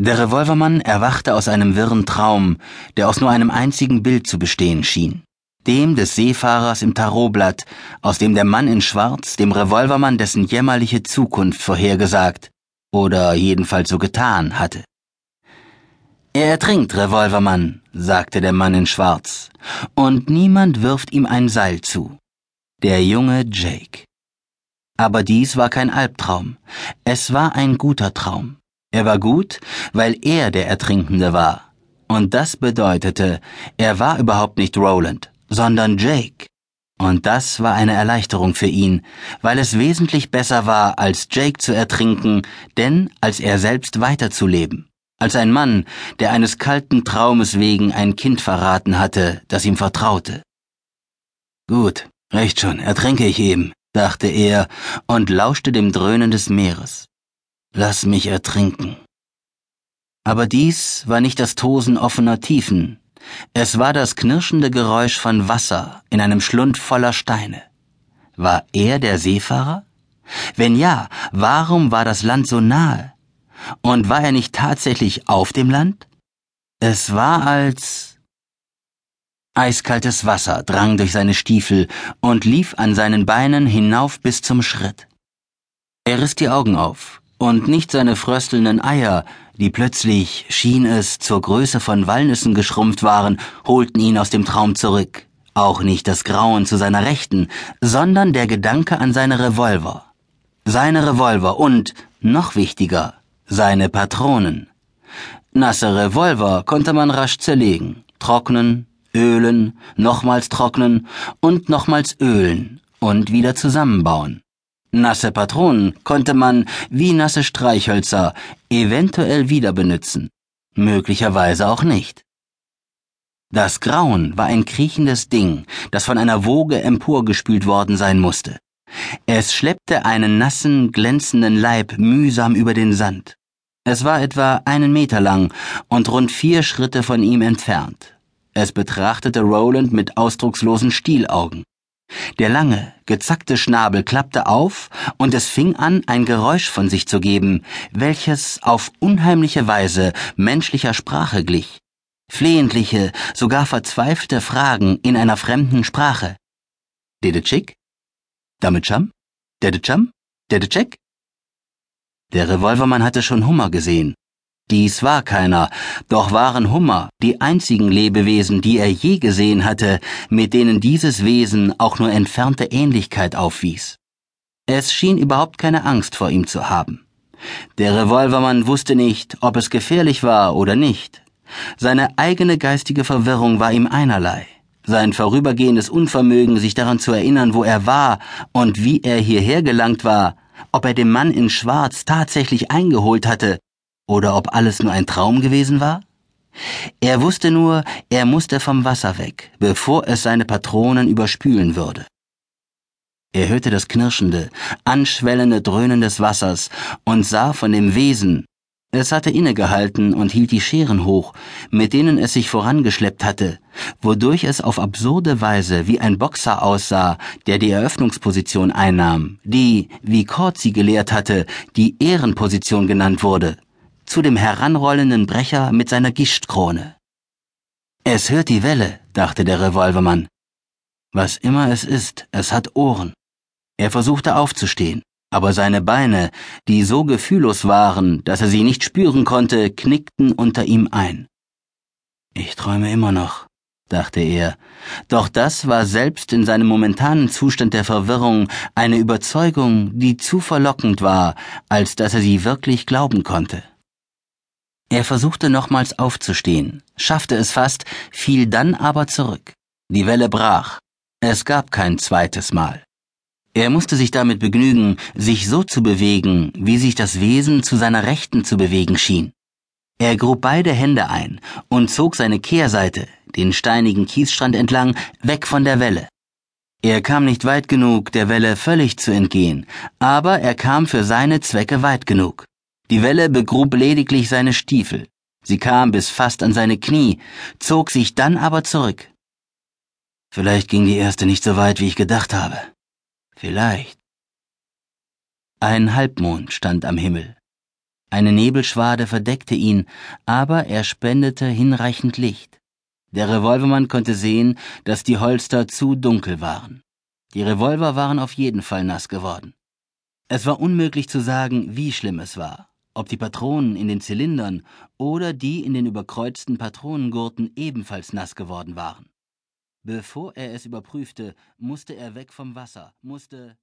Der Revolvermann erwachte aus einem wirren Traum, der aus nur einem einzigen Bild zu bestehen schien. Dem des Seefahrers im Tarotblatt, aus dem der Mann in Schwarz dem Revolvermann dessen jämmerliche Zukunft vorhergesagt oder jedenfalls so getan hatte. Er ertrinkt, Revolvermann, sagte der Mann in Schwarz, und niemand wirft ihm ein Seil zu. Der junge Jake. Aber dies war kein Albtraum, es war ein guter Traum. Er war gut, weil er der Ertrinkende war. Und das bedeutete, er war überhaupt nicht Roland, sondern Jake. Und das war eine Erleichterung für ihn, weil es wesentlich besser war, als Jake zu ertrinken, denn als er selbst weiterzuleben. Als ein Mann, der eines kalten Traumes wegen ein Kind verraten hatte, das ihm vertraute. Gut, recht schon, ertrinke ich eben, dachte er und lauschte dem Dröhnen des Meeres. Lass mich ertrinken. Aber dies war nicht das Tosen offener Tiefen, es war das knirschende Geräusch von Wasser in einem Schlund voller Steine. War er der Seefahrer? Wenn ja, warum war das Land so nahe? Und war er nicht tatsächlich auf dem Land? Es war als Eiskaltes Wasser drang durch seine Stiefel und lief an seinen Beinen hinauf bis zum Schritt. Er riss die Augen auf, und nicht seine fröstelnden Eier, die plötzlich, schien es, zur Größe von Walnüssen geschrumpft waren, holten ihn aus dem Traum zurück, auch nicht das Grauen zu seiner Rechten, sondern der Gedanke an seine Revolver. Seine Revolver und, noch wichtiger, seine Patronen. Nasse Revolver konnte man rasch zerlegen, trocknen, ölen, nochmals trocknen und nochmals ölen und wieder zusammenbauen. Nasse Patronen konnte man, wie nasse Streichhölzer, eventuell wieder benutzen, möglicherweise auch nicht. Das Grauen war ein kriechendes Ding, das von einer Woge emporgespült worden sein musste. Es schleppte einen nassen, glänzenden Leib mühsam über den Sand. Es war etwa einen Meter lang und rund vier Schritte von ihm entfernt. Es betrachtete Roland mit ausdruckslosen Stielaugen. Der lange, gezackte Schnabel klappte auf, und es fing an, ein Geräusch von sich zu geben, welches auf unheimliche Weise menschlicher Sprache glich. Flehentliche, sogar verzweifelte Fragen in einer fremden Sprache. Dede Chick? Damit Cham? Dede Cham? Dede Check? Der Revolvermann hatte schon Hummer gesehen. Dies war keiner, doch waren Hummer die einzigen Lebewesen, die er je gesehen hatte, mit denen dieses Wesen auch nur entfernte Ähnlichkeit aufwies. Es schien überhaupt keine Angst vor ihm zu haben. Der Revolvermann wusste nicht, ob es gefährlich war oder nicht. Seine eigene geistige Verwirrung war ihm einerlei. Sein vorübergehendes Unvermögen, sich daran zu erinnern, wo er war und wie er hierher gelangt war, ob er den Mann in Schwarz tatsächlich eingeholt hatte, oder ob alles nur ein Traum gewesen war? Er wusste nur, er musste vom Wasser weg, bevor es seine Patronen überspülen würde. Er hörte das knirschende, anschwellende Dröhnen des Wassers und sah von dem Wesen, es hatte innegehalten und hielt die Scheren hoch, mit denen es sich vorangeschleppt hatte, wodurch es auf absurde Weise wie ein Boxer aussah, der die Eröffnungsposition einnahm, die, wie Kort sie gelehrt hatte, die Ehrenposition genannt wurde zu dem heranrollenden Brecher mit seiner Gischtkrone. Es hört die Welle, dachte der Revolvermann. Was immer es ist, es hat Ohren. Er versuchte aufzustehen, aber seine Beine, die so gefühllos waren, dass er sie nicht spüren konnte, knickten unter ihm ein. Ich träume immer noch, dachte er, doch das war selbst in seinem momentanen Zustand der Verwirrung eine Überzeugung, die zu verlockend war, als dass er sie wirklich glauben konnte. Er versuchte nochmals aufzustehen, schaffte es fast, fiel dann aber zurück. Die Welle brach. Es gab kein zweites Mal. Er musste sich damit begnügen, sich so zu bewegen, wie sich das Wesen zu seiner Rechten zu bewegen schien. Er grub beide Hände ein und zog seine Kehrseite, den steinigen Kiesstrand entlang, weg von der Welle. Er kam nicht weit genug, der Welle völlig zu entgehen, aber er kam für seine Zwecke weit genug. Die Welle begrub lediglich seine Stiefel. Sie kam bis fast an seine Knie, zog sich dann aber zurück. Vielleicht ging die erste nicht so weit, wie ich gedacht habe. Vielleicht. Ein Halbmond stand am Himmel. Eine Nebelschwade verdeckte ihn, aber er spendete hinreichend Licht. Der Revolvermann konnte sehen, dass die Holster zu dunkel waren. Die Revolver waren auf jeden Fall nass geworden. Es war unmöglich zu sagen, wie schlimm es war, ob die Patronen in den Zylindern oder die in den überkreuzten Patronengurten ebenfalls nass geworden waren. Bevor er es überprüfte, musste er weg vom Wasser, musste